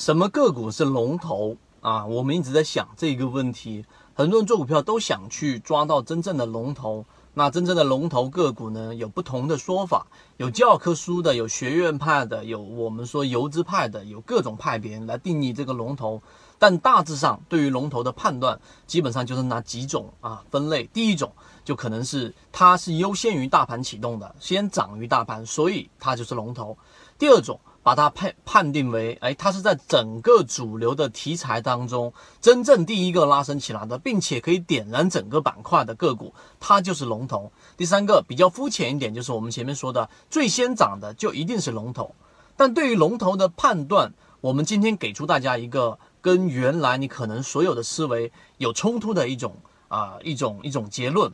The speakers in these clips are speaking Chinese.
什么个股是龙头啊？我们一直在想这个问题，很多人做股票都想去抓到真正的龙头。那真正的龙头个股呢，有不同的说法，有教科书的，有学院派的，有我们说游资派的，有各种派别来定义这个龙头。但大致上，对于龙头的判断，基本上就是那几种啊分类。第一种就可能是它是优先于大盘启动的，先涨于大盘，所以它就是龙头。第二种。把它判判定为，哎，它是在整个主流的题材当中真正第一个拉升起来的，并且可以点燃整个板块的个股，它就是龙头。第三个比较肤浅一点，就是我们前面说的最先涨的就一定是龙头。但对于龙头的判断，我们今天给出大家一个跟原来你可能所有的思维有冲突的一种啊一种一种结论。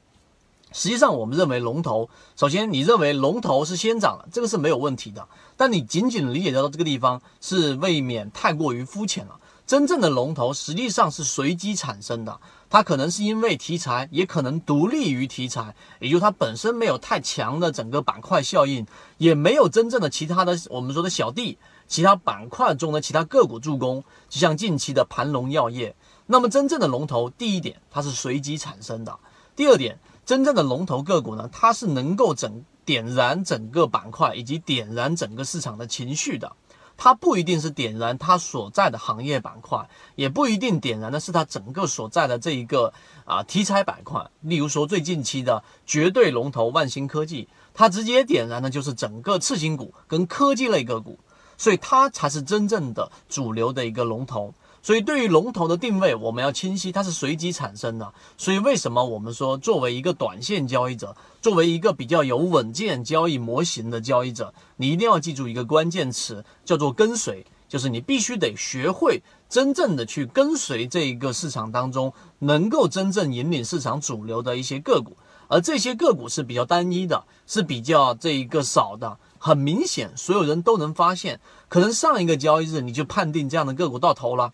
实际上，我们认为龙头，首先你认为龙头是先涨了，这个是没有问题的。但你仅仅理解到这个地方，是未免太过于肤浅了。真正的龙头实际上是随机产生的，它可能是因为题材，也可能独立于题材，也就它本身没有太强的整个板块效应，也没有真正的其他的我们说的小弟，其他板块中的其他个股助攻，就像近期的盘龙药业。那么真正的龙头，第一点它是随机产生的，第二点。真正的龙头个股呢，它是能够整点燃整个板块以及点燃整个市场的情绪的。它不一定是点燃它所在的行业板块，也不一定点燃的是它整个所在的这一个啊题材板块。例如说最近期的绝对龙头万兴科技，它直接点燃的就是整个次新股跟科技类个股，所以它才是真正的主流的一个龙头。所以，对于龙头的定位，我们要清晰，它是随机产生的。所以，为什么我们说，作为一个短线交易者，作为一个比较有稳健交易模型的交易者，你一定要记住一个关键词，叫做跟随，就是你必须得学会真正的去跟随这一个市场当中，能够真正引领市场主流的一些个股。而这些个股是比较单一的，是比较这一个少的。很明显，所有人都能发现，可能上一个交易日你就判定这样的个股到头了。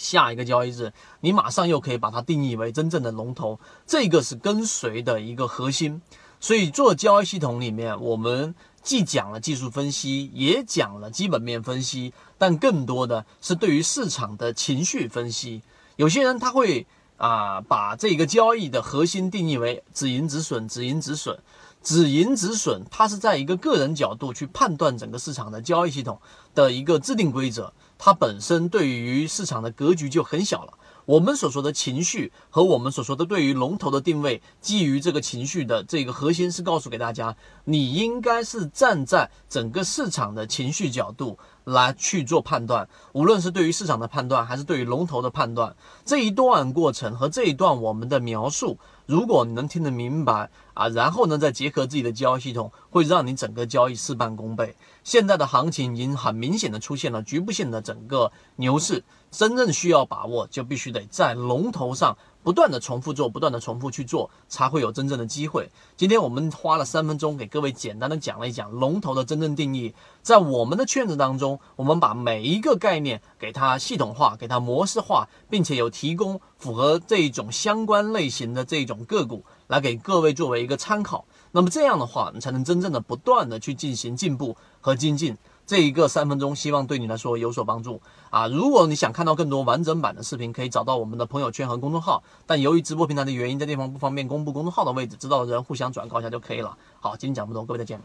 下一个交易日，你马上又可以把它定义为真正的龙头，这个是跟随的一个核心。所以做交易系统里面，我们既讲了技术分析，也讲了基本面分析，但更多的是对于市场的情绪分析。有些人他会啊把这个交易的核心定义为止盈止损，止盈止损，止盈止损，它是在一个个人角度去判断整个市场的交易系统的一个制定规则。它本身对于市场的格局就很小了。我们所说的情绪和我们所说的对于龙头的定位，基于这个情绪的这个核心是告诉给大家，你应该是站在整个市场的情绪角度来去做判断，无论是对于市场的判断，还是对于龙头的判断，这一段过程和这一段我们的描述。如果你能听得明白啊，然后呢，再结合自己的交易系统，会让你整个交易事半功倍。现在的行情已经很明显的出现了局部性的整个牛市，真正需要把握，就必须得在龙头上。不断的重复做，不断的重复去做，才会有真正的机会。今天我们花了三分钟给各位简单的讲了一讲龙头的真正定义。在我们的圈子当中，我们把每一个概念给它系统化，给它模式化，并且有提供符合这一种相关类型的这一种个股来给各位作为一个参考。那么这样的话，你才能真正的不断的去进行进步和精进。这一个三分钟，希望对你来说有所帮助啊！如果你想看到更多完整版的视频，可以找到我们的朋友圈和公众号。但由于直播平台的原因，在地方不方便公布公众号的位置，知道的人互相转告一下就可以了。好，今天讲这么多，各位再见。